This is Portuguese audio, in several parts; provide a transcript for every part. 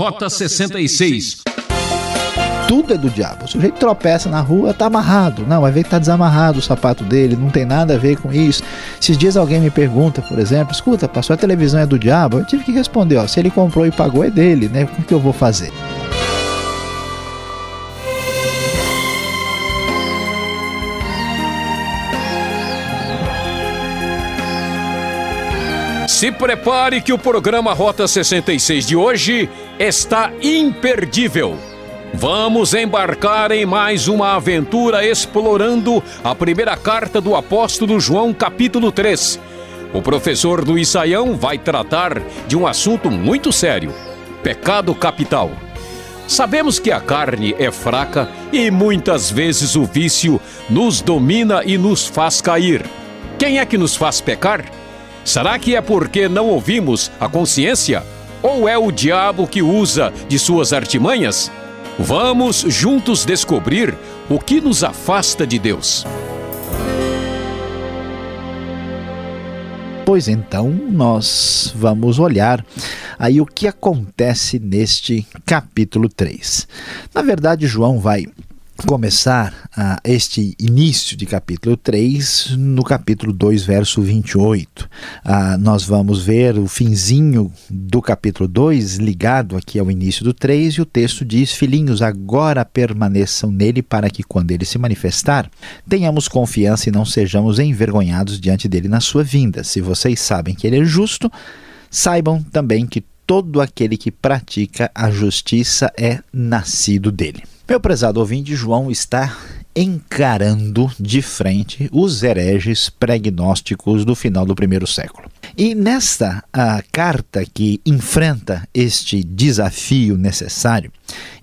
Rota 66 tudo é do diabo. O sujeito tropeça na rua, tá amarrado. Não, vai ver que tá desamarrado o sapato dele, não tem nada a ver com isso. Esses dias alguém me pergunta, por exemplo, escuta, pastor, a televisão é do diabo? Eu tive que responder, ó, se ele comprou e pagou é dele, né? O que eu vou fazer? Se prepare que o programa Rota 66 de hoje está imperdível. Vamos embarcar em mais uma aventura explorando a primeira carta do apóstolo João, capítulo 3. O professor Luiz Saião vai tratar de um assunto muito sério: pecado capital. Sabemos que a carne é fraca e muitas vezes o vício nos domina e nos faz cair. Quem é que nos faz pecar? Será que é porque não ouvimos a consciência? Ou é o diabo que usa de suas artimanhas? Vamos juntos descobrir o que nos afasta de Deus. Pois então, nós vamos olhar aí o que acontece neste capítulo 3. Na verdade, João vai começar uh, este início de capítulo 3 no capítulo 2, verso 28. Uh, nós vamos ver o finzinho do capítulo 2 ligado aqui ao início do 3 e o texto diz: Filhinhos, agora permaneçam nele para que quando ele se manifestar, tenhamos confiança e não sejamos envergonhados diante dele na sua vinda. Se vocês sabem que ele é justo, saibam também que todo aquele que pratica a justiça é nascido dele. Meu prezado ouvinte, João está encarando de frente os hereges pregnósticos do final do primeiro século. E nesta a carta que enfrenta este desafio necessário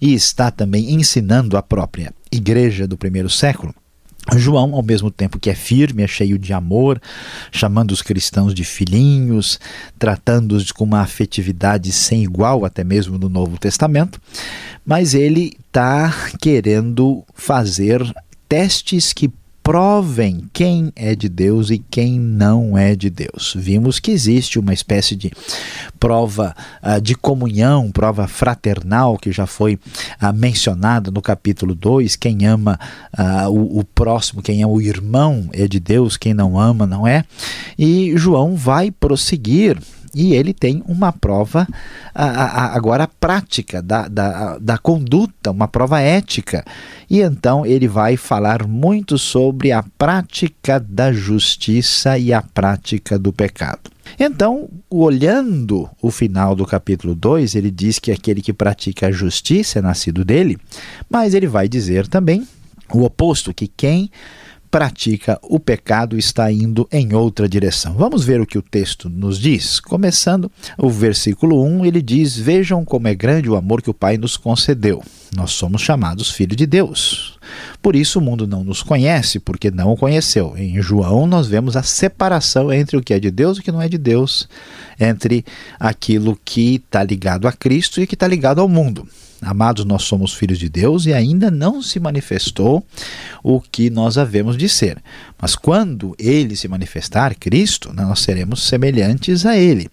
e está também ensinando a própria igreja do primeiro século, João, ao mesmo tempo que é firme, é cheio de amor, chamando os cristãos de filhinhos, tratando-os com uma afetividade sem igual, até mesmo no Novo Testamento, mas ele está querendo fazer testes que provem quem é de Deus e quem não é de Deus. Vimos que existe uma espécie de prova uh, de comunhão, prova fraternal, que já foi uh, mencionada no capítulo 2. Quem ama uh, o, o próximo, quem é o irmão é de Deus, quem não ama não é. E João vai prosseguir e ele tem uma prova a, a, agora prática da, da, da conduta, uma prova ética. E então ele vai falar muito sobre a prática da justiça e a prática do pecado. Então, olhando o final do capítulo 2, ele diz que aquele que pratica a justiça é nascido dele, mas ele vai dizer também o oposto, que quem pratica o pecado está indo em outra direção. Vamos ver o que o texto nos diz. Começando o versículo 1, ele diz: Vejam como é grande o amor que o Pai nos concedeu. Nós somos chamados filhos de Deus. Por isso o mundo não nos conhece, porque não o conheceu. Em João nós vemos a separação entre o que é de Deus e o que não é de Deus, entre aquilo que está ligado a Cristo e o que está ligado ao mundo. Amados, nós somos filhos de Deus e ainda não se manifestou o que nós havemos de ser. Mas quando ele se manifestar, Cristo, nós seremos semelhantes a ele.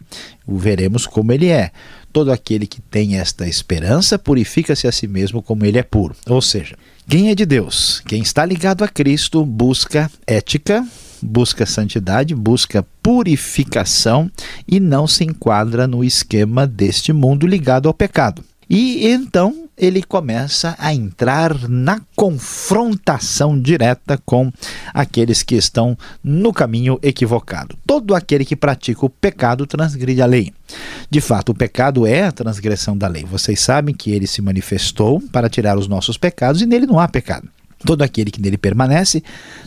O veremos como ele é. Todo aquele que tem esta esperança purifica-se a si mesmo como ele é puro. Ou seja, quem é de Deus, quem está ligado a Cristo, busca ética, busca santidade, busca purificação e não se enquadra no esquema deste mundo ligado ao pecado. E então ele começa a entrar na confrontação direta com aqueles que estão no caminho equivocado. Todo aquele que pratica o pecado transgride a lei. De fato, o pecado é a transgressão da lei. Vocês sabem que ele se manifestou para tirar os nossos pecados e nele não há pecado. Todo aquele que nele permanece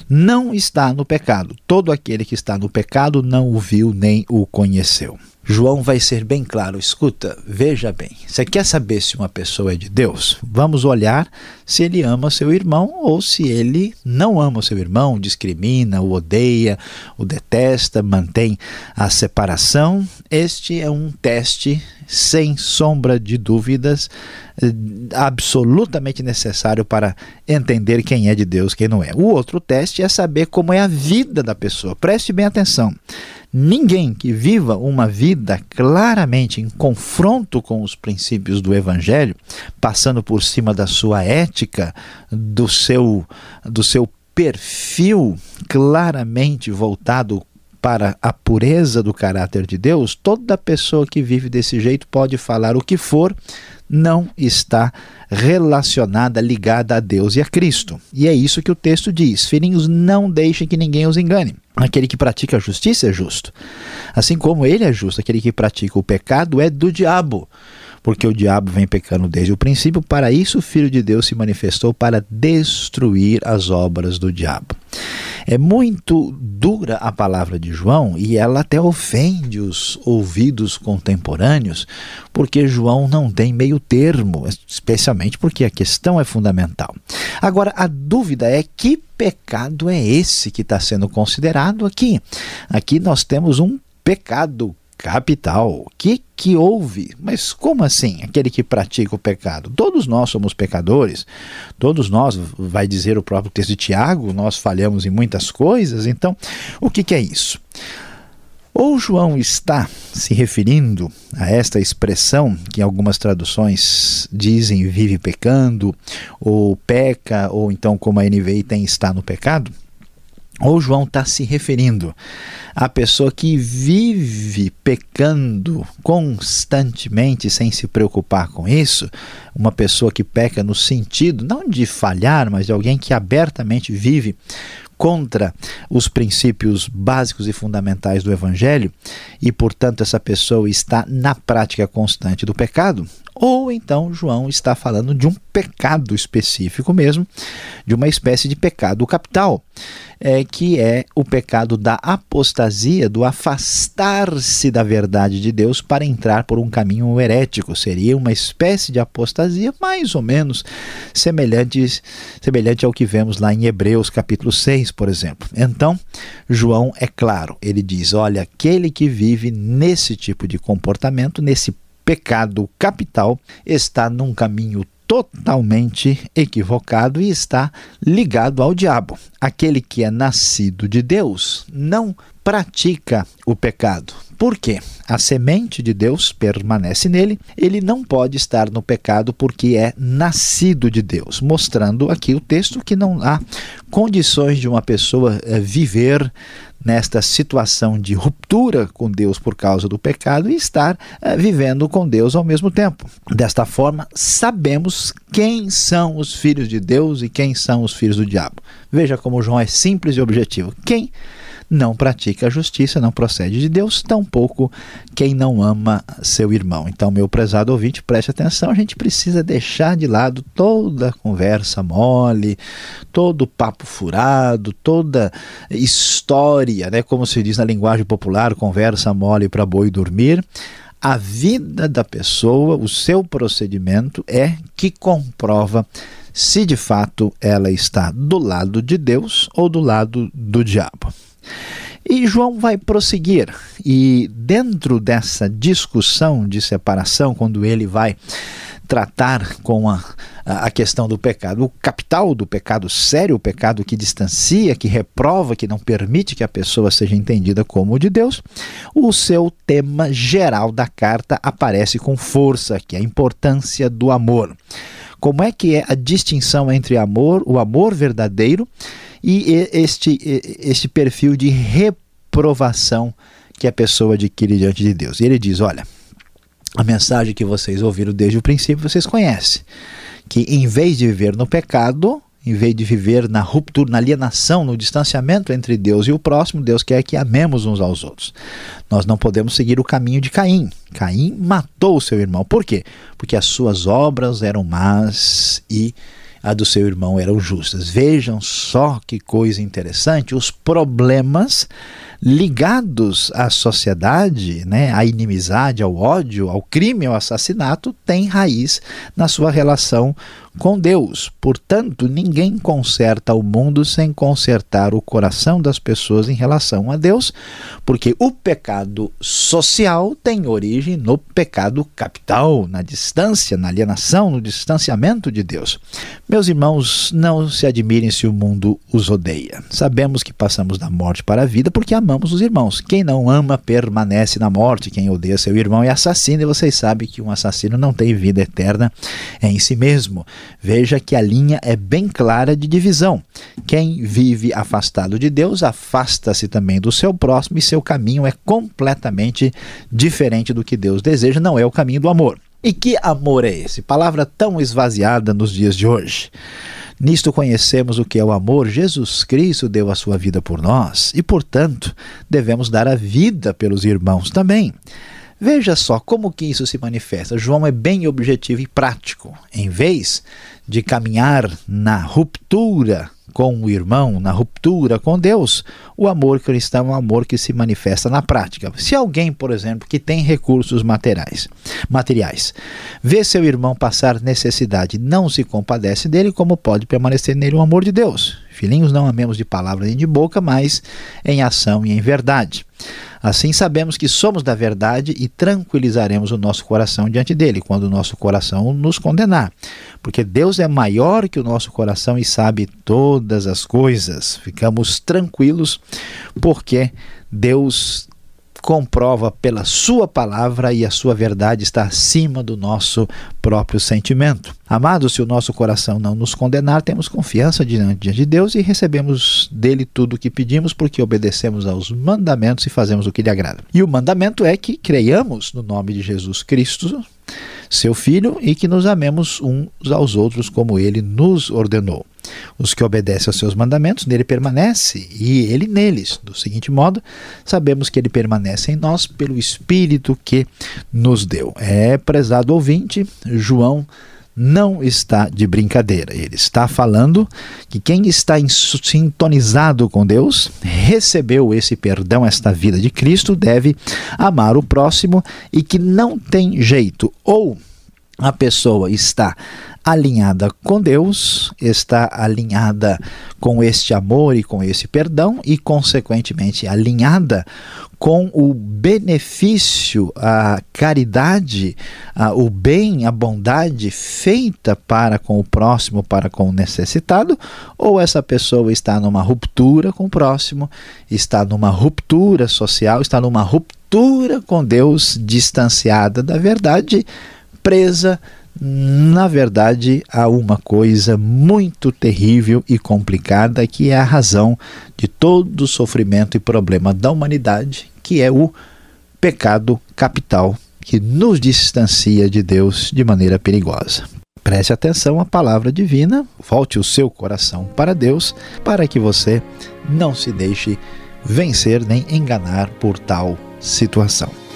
não está no pecado. Todo aquele que está no pecado não o viu nem o conheceu. João vai ser bem claro. Escuta, veja bem. Você quer saber se uma pessoa é de Deus? Vamos olhar se ele ama seu irmão ou se ele não ama seu irmão, discrimina, o odeia, o detesta, mantém a separação. Este é um teste sem sombra de dúvidas, absolutamente necessário para entender quem é de Deus, quem não é. O outro teste é saber como é a vida da pessoa. Preste bem atenção. Ninguém que viva uma vida claramente em confronto com os princípios do Evangelho, passando por cima da sua ética, do seu, do seu perfil claramente voltado para a pureza do caráter de Deus, toda pessoa que vive desse jeito pode falar o que for, não está relacionada, ligada a Deus e a Cristo. E é isso que o texto diz: Filhinhos, não deixem que ninguém os engane. Aquele que pratica a justiça é justo. Assim como ele é justo, aquele que pratica o pecado é do diabo porque o diabo vem pecando desde o princípio. Para isso, o Filho de Deus se manifestou para destruir as obras do diabo. É muito dura a palavra de João e ela até ofende os ouvidos contemporâneos, porque João não tem meio termo, especialmente porque a questão é fundamental. Agora, a dúvida é que pecado é esse que está sendo considerado aqui? Aqui nós temos um pecado capital. O que que houve? Mas como assim? Aquele que pratica o pecado? Todos nós somos pecadores. Todos nós, vai dizer o próprio texto de Tiago, nós falhamos em muitas coisas. Então, o que que é isso? Ou João está se referindo a esta expressão que algumas traduções dizem vive pecando, ou peca, ou então como a NVI tem está no pecado? Ou João está se referindo à pessoa que vive pecando constantemente sem se preocupar com isso, uma pessoa que peca no sentido não de falhar, mas de alguém que abertamente vive contra os princípios básicos e fundamentais do Evangelho e, portanto, essa pessoa está na prática constante do pecado, ou então João está falando de um pecado específico mesmo, de uma espécie de pecado capital, é, que é o pecado da apostasia, do afastar-se da verdade de Deus para entrar por um caminho herético. Seria uma espécie de apostasia mais ou menos semelhante, semelhante ao que vemos lá em Hebreus capítulo 6, por exemplo. Então, João é claro, ele diz: olha, aquele que vive nesse tipo de comportamento, nesse pecado capital, está num caminho totalmente equivocado e está ligado ao diabo. Aquele que é nascido de Deus não pratica o pecado. Por quê? A semente de Deus permanece nele, ele não pode estar no pecado porque é nascido de Deus, mostrando aqui o texto que não há condições de uma pessoa eh, viver nesta situação de ruptura com Deus por causa do pecado e estar eh, vivendo com Deus ao mesmo tempo. Desta forma, sabemos quem são os filhos de Deus e quem são os filhos do diabo. Veja como João é simples e objetivo. Quem não pratica a justiça, não procede de Deus, tampouco quem não ama seu irmão. Então, meu prezado ouvinte, preste atenção, a gente precisa deixar de lado toda conversa mole, todo papo furado, toda história, né, como se diz na linguagem popular, conversa mole para boi dormir. A vida da pessoa, o seu procedimento é que comprova se de fato ela está do lado de Deus ou do lado do diabo. E João vai prosseguir, e dentro dessa discussão de separação, quando ele vai tratar com a, a questão do pecado, o capital do pecado sério, o pecado que distancia, que reprova, que não permite que a pessoa seja entendida como de Deus, o seu tema geral da carta aparece com força, que é a importância do amor. Como é que é a distinção entre amor, o amor verdadeiro, e este, este perfil de reprovação que a pessoa adquire diante de Deus. E ele diz: olha, a mensagem que vocês ouviram desde o princípio vocês conhecem, que em vez de viver no pecado, em vez de viver na ruptura, na alienação, no distanciamento entre Deus e o próximo, Deus quer que amemos uns aos outros. Nós não podemos seguir o caminho de Caim. Caim matou o seu irmão. Por quê? Porque as suas obras eram más e a do seu irmão eram justas. Vejam só que coisa interessante, os problemas ligados à sociedade, né, à inimizade, ao ódio, ao crime, ao assassinato, têm raiz na sua relação com Deus. Portanto, ninguém conserta o mundo sem consertar o coração das pessoas em relação a Deus, porque o pecado social tem origem no pecado capital, na distância, na alienação, no distanciamento de Deus. Meus irmãos, não se admirem se o mundo os odeia. Sabemos que passamos da morte para a vida porque amamos os irmãos. Quem não ama permanece na morte, quem odeia seu irmão é assassino, e vocês sabem que um assassino não tem vida eterna em si mesmo. Veja que a linha é bem clara de divisão. Quem vive afastado de Deus afasta-se também do seu próximo e seu caminho é completamente diferente do que Deus deseja, não é o caminho do amor. E que amor é esse? Palavra tão esvaziada nos dias de hoje. Nisto conhecemos o que é o amor. Jesus Cristo deu a sua vida por nós e, portanto, devemos dar a vida pelos irmãos também. Veja só como que isso se manifesta. João é bem objetivo e prático. Em vez de caminhar na ruptura com o irmão, na ruptura com Deus, o amor cristão é um amor que se manifesta na prática. Se alguém, por exemplo, que tem recursos materiais, materiais, vê seu irmão passar necessidade, não se compadece dele, como pode permanecer nele o amor de Deus? Filhinhos, não amemos de palavra nem de boca, mas em ação e em verdade. Assim sabemos que somos da verdade e tranquilizaremos o nosso coração diante dele, quando o nosso coração nos condenar. Porque Deus é maior que o nosso coração e sabe todas as coisas. Ficamos tranquilos porque Deus comprova pela sua palavra e a sua verdade está acima do nosso próprio sentimento. Amados, se o nosso coração não nos condenar, temos confiança diante de Deus e recebemos dele tudo o que pedimos porque obedecemos aos mandamentos e fazemos o que lhe agrada. E o mandamento é que creiamos no nome de Jesus Cristo, seu Filho, e que nos amemos uns aos outros como ele nos ordenou. Os que obedecem aos seus mandamentos, nele permanece, e ele neles. Do seguinte modo, sabemos que ele permanece em nós pelo Espírito que nos deu. É, prezado ouvinte, João não está de brincadeira. Ele está falando que quem está sintonizado com Deus, recebeu esse perdão, esta vida de Cristo, deve amar o próximo e que não tem jeito. Ou a pessoa está alinhada com Deus, está alinhada com este amor e com esse perdão e, consequentemente, alinhada com o benefício, a caridade, a, o bem, a bondade feita para com o próximo, para com o necessitado, ou essa pessoa está numa ruptura com o próximo, está numa ruptura social, está numa ruptura com Deus, distanciada da verdade, presa na verdade, há uma coisa muito terrível e complicada que é a razão de todo o sofrimento e problema da humanidade, que é o pecado capital, que nos distancia de Deus de maneira perigosa. Preste atenção à palavra divina, volte o seu coração para Deus, para que você não se deixe vencer nem enganar por tal situação.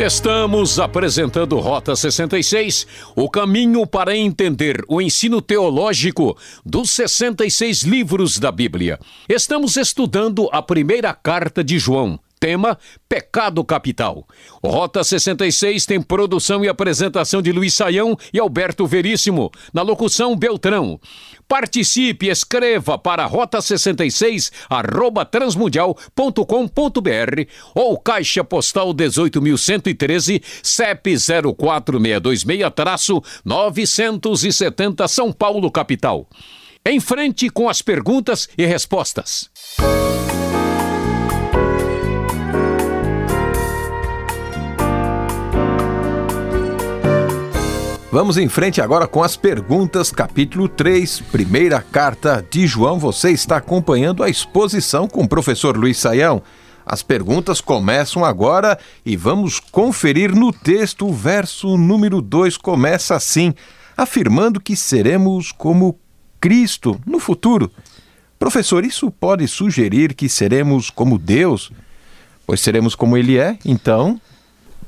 Estamos apresentando Rota 66, o caminho para entender o ensino teológico dos 66 livros da Bíblia. Estamos estudando a primeira carta de João. Tema: Pecado Capital. Rota 66 tem produção e apresentação de Luiz Saião e Alberto Veríssimo. Na locução, Beltrão. Participe, escreva para rota 66 arroba transmundial.com.br ou caixa postal 18.113 CEP 04626-970 São Paulo, capital. Em frente com as perguntas e respostas. Vamos em frente agora com as perguntas, capítulo 3, primeira carta de João. Você está acompanhando a exposição com o professor Luiz Saião. As perguntas começam agora e vamos conferir no texto. O verso número 2 começa assim, afirmando que seremos como Cristo no futuro. Professor, isso pode sugerir que seremos como Deus? Pois seremos como Ele é, então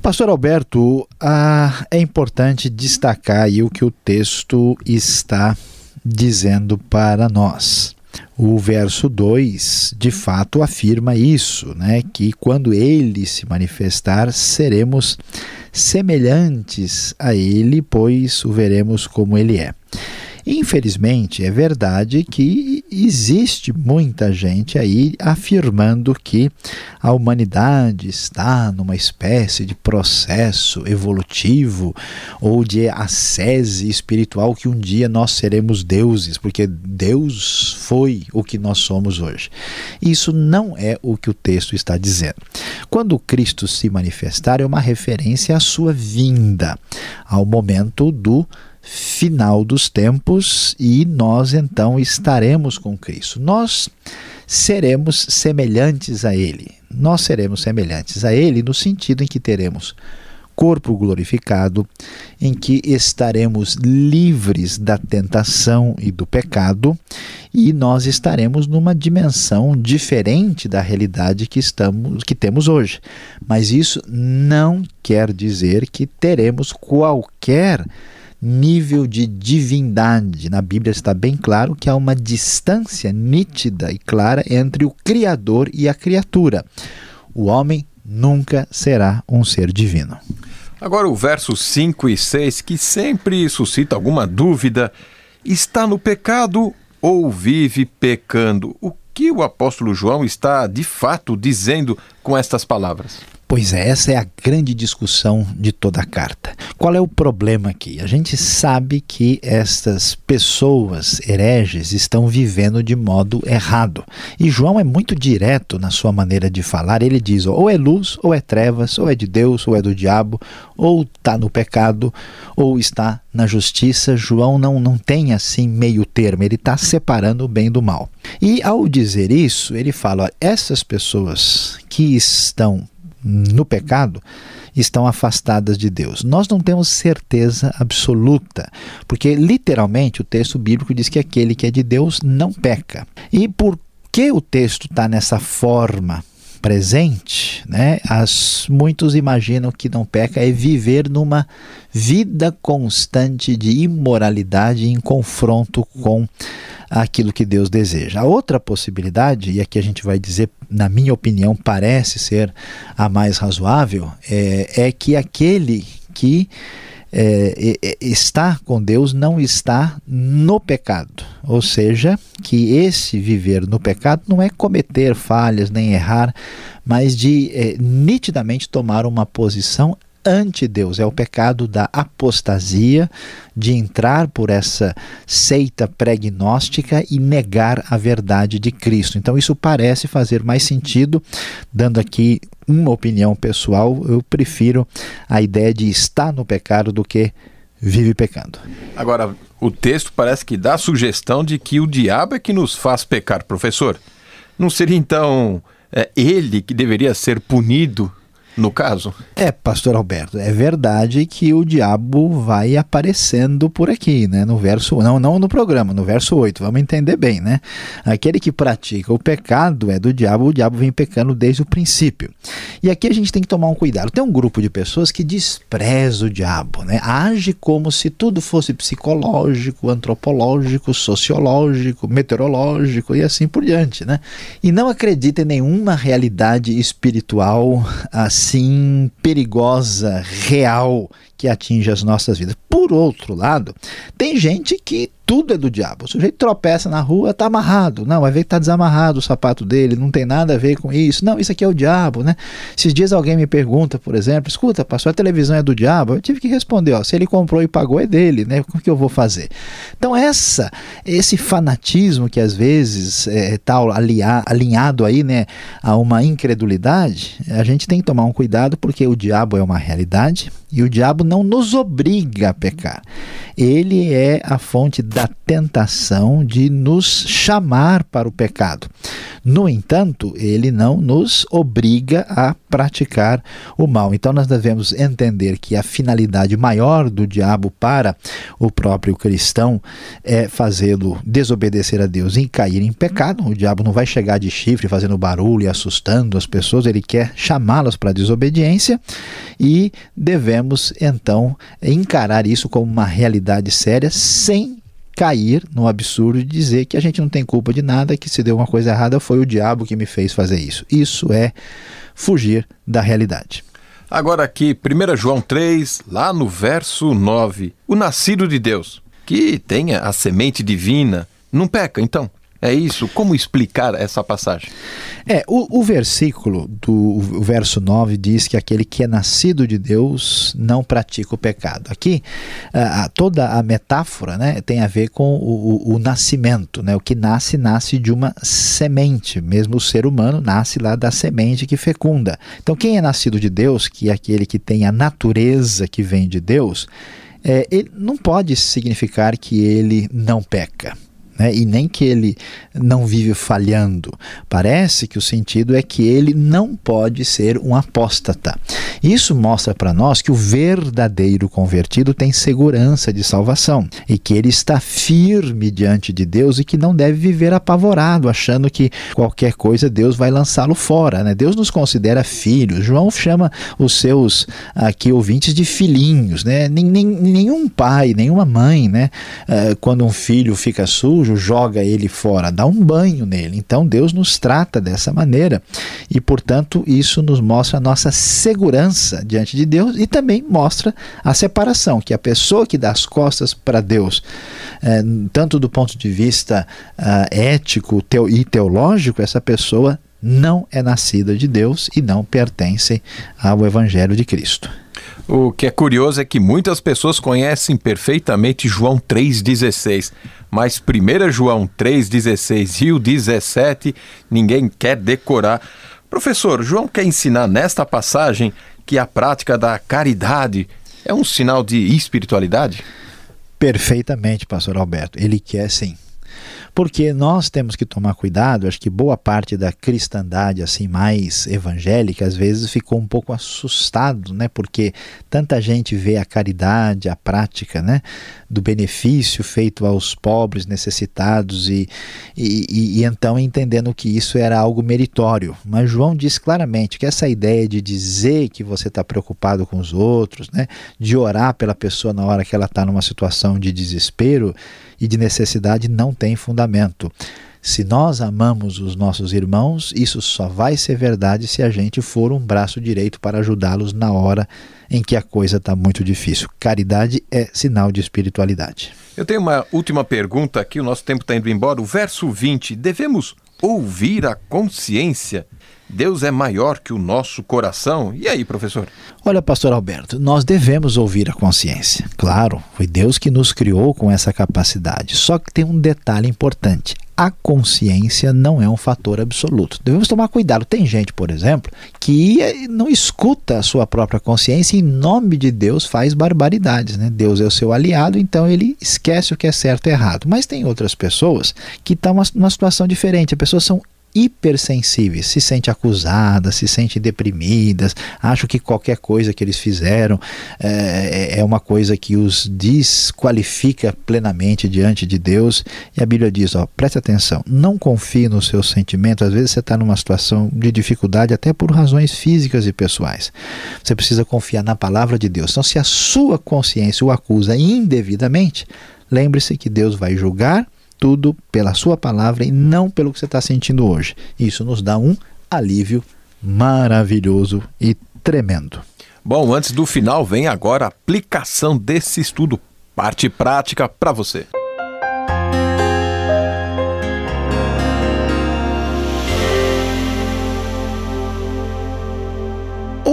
Pastor Alberto, ah, é importante destacar aí o que o texto está dizendo para nós. O verso 2 de fato afirma isso, né? Que quando ele se manifestar, seremos semelhantes a ele, pois o veremos como ele é. Infelizmente, é verdade que existe muita gente aí afirmando que a humanidade está numa espécie de processo evolutivo ou de ascese espiritual que um dia nós seremos deuses, porque Deus foi o que nós somos hoje. Isso não é o que o texto está dizendo. Quando Cristo se manifestar, é uma referência à sua vinda, ao momento do final dos tempos e nós então estaremos com Cristo. Nós seremos semelhantes a Ele. Nós seremos semelhantes a Ele no sentido em que teremos corpo glorificado, em que estaremos livres da tentação e do pecado, e nós estaremos numa dimensão diferente da realidade que estamos que temos hoje. Mas isso não quer dizer que teremos qualquer nível de divindade. Na Bíblia está bem claro que há uma distância nítida e clara entre o Criador e a criatura. O homem nunca será um ser divino. Agora, o verso 5 e 6, que sempre suscita alguma dúvida: está no pecado ou vive pecando? O que o apóstolo João está de fato dizendo com estas palavras? Pois é, essa é a grande discussão de toda a carta. Qual é o problema aqui? A gente sabe que estas pessoas hereges estão vivendo de modo errado. E João é muito direto na sua maneira de falar. Ele diz: ou é luz, ou é trevas, ou é de Deus, ou é do diabo, ou está no pecado, ou está na justiça. João não, não tem assim meio termo, ele está separando o bem do mal. E ao dizer isso, ele fala: essas pessoas que estão no pecado estão afastadas de Deus. Nós não temos certeza absoluta, porque literalmente o texto bíblico diz que aquele que é de Deus não peca. E por que o texto está nessa forma presente, né, as, muitos imaginam que não peca é viver numa vida constante de imoralidade em confronto com aquilo que Deus deseja. A outra possibilidade, e aqui a gente vai dizer, na minha opinião, parece ser a mais razoável, é, é que aquele que é, está com Deus não está no pecado. Ou seja, que esse viver no pecado não é cometer falhas nem errar, mas de é, nitidamente tomar uma posição ante Deus, é o pecado da apostasia, de entrar por essa seita pregnóstica e negar a verdade de Cristo. Então, isso parece fazer mais sentido, dando aqui uma opinião pessoal, eu prefiro a ideia de estar no pecado do que vive pecando. Agora, o texto parece que dá a sugestão de que o diabo é que nos faz pecar, professor. Não seria então é, ele que deveria ser punido no caso? É, pastor Alberto, é verdade que o diabo vai aparecendo por aqui, né? No verso, não, não no programa, no verso 8, vamos entender bem, né? Aquele que pratica o pecado é do diabo, o diabo vem pecando desde o princípio. E aqui a gente tem que tomar um cuidado. Tem um grupo de pessoas que despreza o diabo, né? Age como se tudo fosse psicológico, antropológico, sociológico, meteorológico e assim por diante, né? E não acredita em nenhuma realidade espiritual assim assim perigosa, real, que atinge as nossas vidas. Por outro lado, tem gente que tudo é do diabo. O sujeito tropeça na rua, está amarrado. Não, vai ver que está desamarrado o sapato dele, não tem nada a ver com isso. Não, isso aqui é o diabo, né? Esses dias alguém me pergunta, por exemplo, escuta, pastor, a televisão é do diabo? Eu tive que responder, ó, se ele comprou e pagou é dele, né? O que eu vou fazer? Então essa, esse fanatismo que às vezes é, tal alinhado aí, né, a uma incredulidade, a gente tem que tomar um cuidado porque o diabo é uma realidade e o diabo não nos obriga a pecar. Ele é a fonte da tentação de nos chamar para o pecado. No entanto, ele não nos obriga a praticar o mal. Então, nós devemos entender que a finalidade maior do diabo para o próprio cristão é fazê-lo desobedecer a Deus e cair em pecado. O diabo não vai chegar de chifre fazendo barulho e assustando as pessoas, ele quer chamá-las para a desobediência e devemos então encarar isso como uma realidade séria sem cair no absurdo de dizer que a gente não tem culpa de nada, que se deu uma coisa errada foi o diabo que me fez fazer isso. Isso é fugir da realidade. Agora aqui, 1 João 3, lá no verso 9, o nascido de Deus, que tem a semente divina, não peca então? É isso? Como explicar essa passagem? É, o, o versículo do verso 9 diz que aquele que é nascido de Deus não pratica o pecado. Aqui, a, toda a metáfora né, tem a ver com o, o, o, nascimento. Né? O que nasce, nasce de uma semente. Mesmo o ser humano nasce lá da semente que fecunda. Então, quem é nascido de Deus, que é aquele que tem a natureza que vem de Deus, é, ele não pode significar que ele não peca né? e nem que ele não vive falhando. Parece que o sentido é que ele não pode ser um apóstata. Isso mostra para nós que o verdadeiro convertido tem segurança de salvação e que ele está firme diante de Deus e que não deve viver apavorado, achando que qualquer coisa Deus vai lançá-lo fora. Né? Deus nos considera filhos. João chama os seus aqui ouvintes de filhinhos. Né? nenhum pai, nenhuma mãe, né? Uh, quando um filho fica sujo, joga ele fora, dá um banho nele. Então Deus nos trata dessa maneira e, portanto, isso nos mostra a nossa segurança diante de Deus e também mostra a separação, que a pessoa que dá as costas para Deus, é, tanto do ponto de vista uh, ético teo e teológico, essa pessoa não é nascida de Deus e não pertence ao Evangelho de Cristo. O que é curioso é que muitas pessoas conhecem perfeitamente João 3,16, mas 1 João 3,16 e o 17 ninguém quer decorar. Professor, João quer ensinar nesta passagem que a prática da caridade é um sinal de espiritualidade? Perfeitamente, pastor Alberto. Ele quer sim porque nós temos que tomar cuidado. Acho que boa parte da cristandade assim mais evangélica às vezes ficou um pouco assustado, né? Porque tanta gente vê a caridade, a prática, né? Do benefício feito aos pobres, necessitados e, e, e, e então entendendo que isso era algo meritório. Mas João diz claramente que essa ideia de dizer que você está preocupado com os outros, né? De orar pela pessoa na hora que ela está numa situação de desespero e de necessidade não tem fundamento. Se nós amamos os nossos irmãos, isso só vai ser verdade se a gente for um braço direito para ajudá-los na hora em que a coisa está muito difícil. Caridade é sinal de espiritualidade. Eu tenho uma última pergunta aqui, o nosso tempo está indo embora. O verso 20: devemos ouvir a consciência Deus é maior que o nosso coração. E aí, professor? Olha, pastor Alberto, nós devemos ouvir a consciência. Claro, foi Deus que nos criou com essa capacidade. Só que tem um detalhe importante. A consciência não é um fator absoluto. Devemos tomar cuidado. Tem gente, por exemplo, que não escuta a sua própria consciência e, em nome de Deus, faz barbaridades. Né? Deus é o seu aliado, então ele esquece o que é certo e errado. Mas tem outras pessoas que estão numa situação diferente. As pessoas são hipersensíveis, se sente acusadas, se sente deprimidas, acham que qualquer coisa que eles fizeram é, é uma coisa que os desqualifica plenamente diante de Deus. E a Bíblia diz: ó, preste atenção, não confie nos seus sentimentos. Às vezes você está numa situação de dificuldade, até por razões físicas e pessoais. Você precisa confiar na palavra de Deus. Então, se a sua consciência o acusa indevidamente, lembre-se que Deus vai julgar tudo pela sua palavra e não pelo que você está sentindo hoje. Isso nos dá um alívio maravilhoso e tremendo. Bom, antes do final, vem agora a aplicação desse estudo, parte prática para você.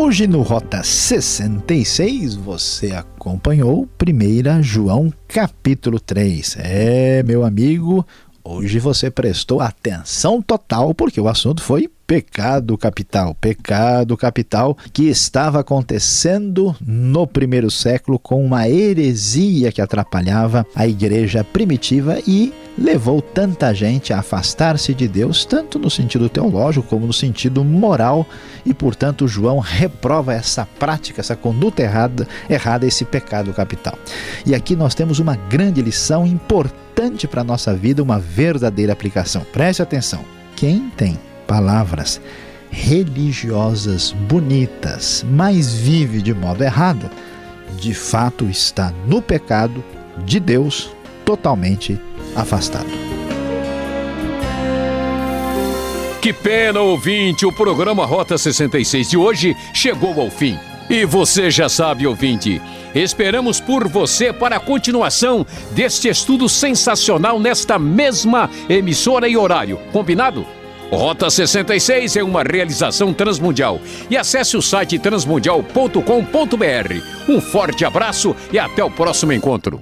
Hoje no Rota 66 você acompanhou 1 João capítulo 3. É, meu amigo, hoje você prestou atenção total porque o assunto foi pecado capital, pecado capital que estava acontecendo no primeiro século com uma heresia que atrapalhava a igreja primitiva e levou tanta gente a afastar-se de Deus, tanto no sentido teológico como no sentido moral, e portanto João reprova essa prática, essa conduta errada, errada esse pecado capital. E aqui nós temos uma grande lição importante para a nossa vida, uma verdadeira aplicação. Preste atenção. Quem tem palavras religiosas bonitas, mas vive de modo errado, de fato está no pecado de Deus totalmente afastado. Que pena, ouvinte! O programa Rota 66 de hoje chegou ao fim. E você já sabe, ouvinte Esperamos por você para a continuação deste estudo sensacional nesta mesma emissora e horário. Combinado? Rota 66 é uma realização transmundial. E acesse o site transmundial.com.br. Um forte abraço e até o próximo encontro.